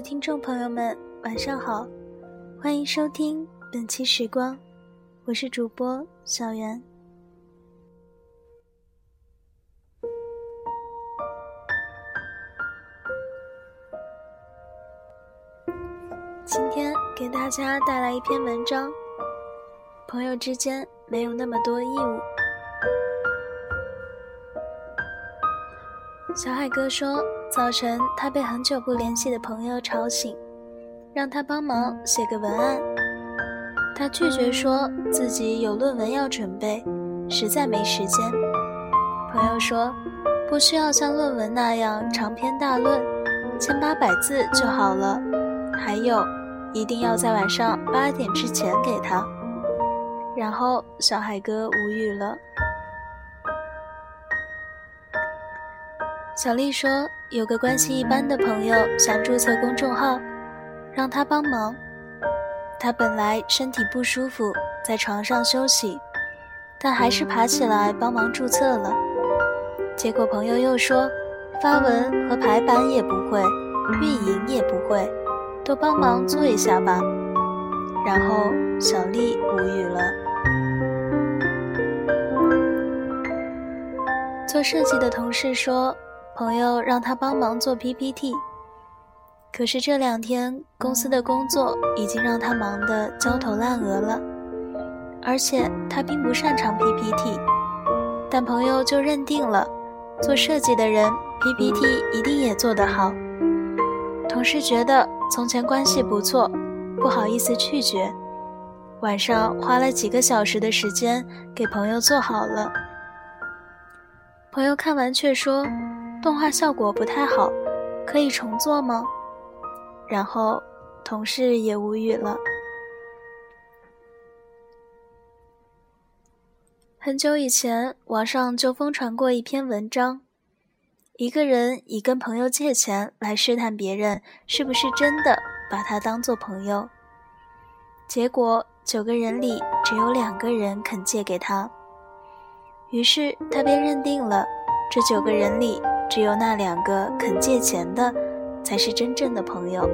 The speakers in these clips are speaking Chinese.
听众朋友们，晚上好，欢迎收听本期时光，我是主播小袁。今天给大家带来一篇文章，朋友之间没有那么多义务。小海哥说，早晨他被很久不联系的朋友吵醒，让他帮忙写个文案。他拒绝说自己有论文要准备，实在没时间。朋友说，不需要像论文那样长篇大论，千八百字就好了。还有，一定要在晚上八点之前给他。然后小海哥无语了。小丽说：“有个关系一般的朋友想注册公众号，让他帮忙。他本来身体不舒服，在床上休息，但还是爬起来帮忙注册了。结果朋友又说，发文和排版也不会，运营也不会，都帮忙做一下吧。然后小丽无语了。做设计的同事说。”朋友让他帮忙做 PPT，可是这两天公司的工作已经让他忙得焦头烂额了，而且他并不擅长 PPT，但朋友就认定了，做设计的人 PPT 一定也做得好。同事觉得从前关系不错，不好意思拒绝，晚上花了几个小时的时间给朋友做好了。朋友看完却说。动画效果不太好，可以重做吗？然后同事也无语了。很久以前，网上就疯传过一篇文章，一个人以跟朋友借钱来试探别人是不是真的把他当做朋友，结果九个人里只有两个人肯借给他，于是他便认定了这九个人里。只有那两个肯借钱的，才是真正的朋友。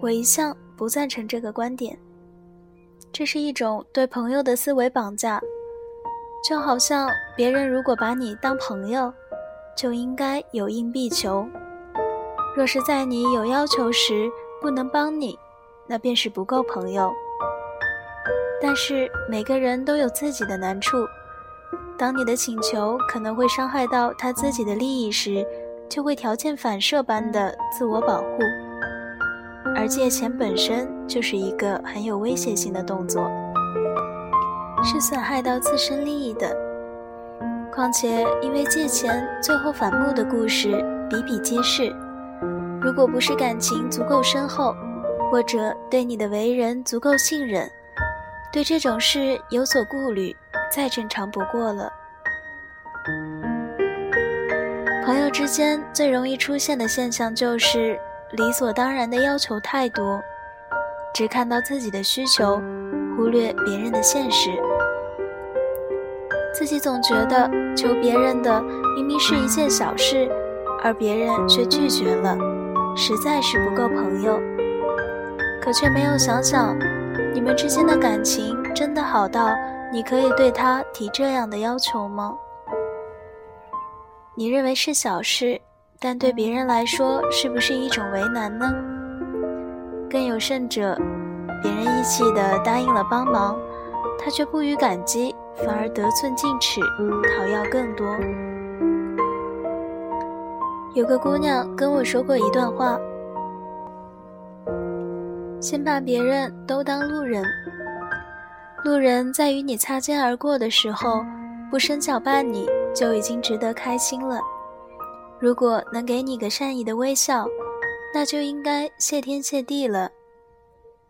我一向不赞成这个观点，这是一种对朋友的思维绑架，就好像别人如果把你当朋友，就应该有应必求。若是在你有要求时不能帮你，那便是不够朋友。但是每个人都有自己的难处。当你的请求可能会伤害到他自己的利益时，就会条件反射般的自我保护，而借钱本身就是一个很有威胁性的动作，是损害到自身利益的。况且，因为借钱最后反目的故事比比皆是，如果不是感情足够深厚，或者对你的为人足够信任，对这种事有所顾虑。再正常不过了。朋友之间最容易出现的现象就是理所当然的要求太多，只看到自己的需求，忽略别人的现实。自己总觉得求别人的明明是一件小事，而别人却拒绝了，实在是不够朋友。可却没有想想，你们之间的感情真的好到。你可以对他提这样的要求吗？你认为是小事，但对别人来说是不是一种为难呢？更有甚者，别人义气的答应了帮忙，他却不予感激，反而得寸进尺，讨要更多。有个姑娘跟我说过一段话：先把别人都当路人。路人在与你擦肩而过的时候，不伸脚绊你，就已经值得开心了。如果能给你个善意的微笑，那就应该谢天谢地了。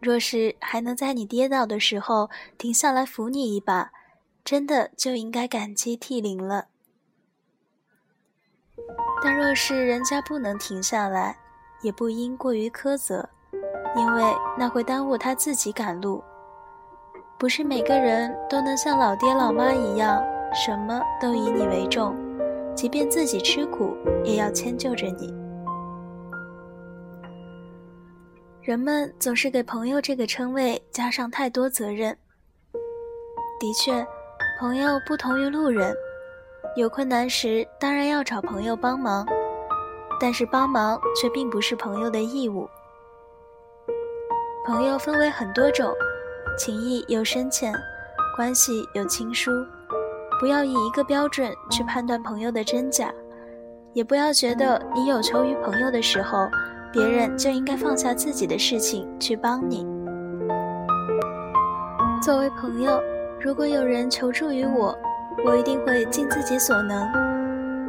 若是还能在你跌倒的时候停下来扶你一把，真的就应该感激涕零了。但若是人家不能停下来，也不应过于苛责，因为那会耽误他自己赶路。不是每个人都能像老爹老妈一样什么都以你为重即便自己吃苦也要迁就着你。人们总是给朋友这个称谓加上太多责任。的确朋友不同于路人有困难时当然要找朋友帮忙但是帮忙却并不是朋友的义务。朋友分为很多种情谊有深浅，关系有亲疏，不要以一个标准去判断朋友的真假，也不要觉得你有求于朋友的时候，别人就应该放下自己的事情去帮你。作为朋友。如果有人求助于我，我一定会尽自己所能；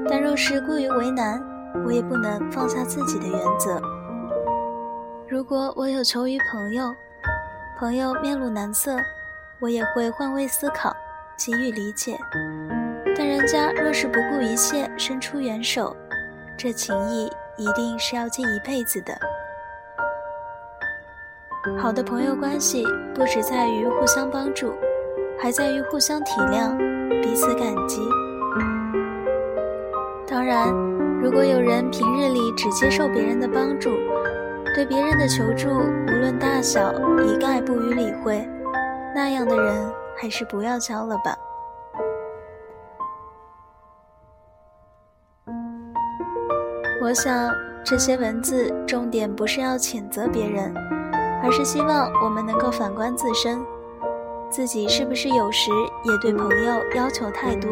但若是过于为难，我也不能放下自己的原则。如果我有求于朋友，朋友面露难色，我也会换位思考，给予理解。但人家若是不顾一切伸出援手，这情谊一定是要记一辈子的。好的朋友关系不只在于互相帮助。还在于互相体谅，彼此感激。当然，如果有人平日里只接受别人的帮助，对别人的求助无论大小一概不予理会，那样的人还是不要交了吧。我想，这些文字重点不是要谴责别人，而是希望我们能够反观自身。自己是不是有时也对朋友要求太多？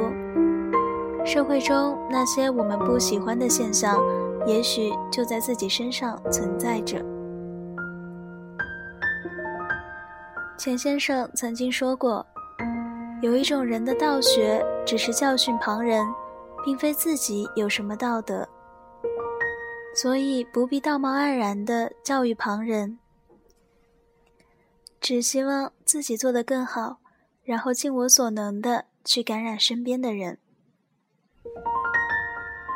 社会中那些我们不喜欢的现象，也许就在自己身上存在着。钱先生曾经说过，有一种人的道学只是教训旁人，并非自己有什么道德，所以不必道貌岸然的教育旁人。只希望自己做得更好，然后尽我所能的去感染身边的人。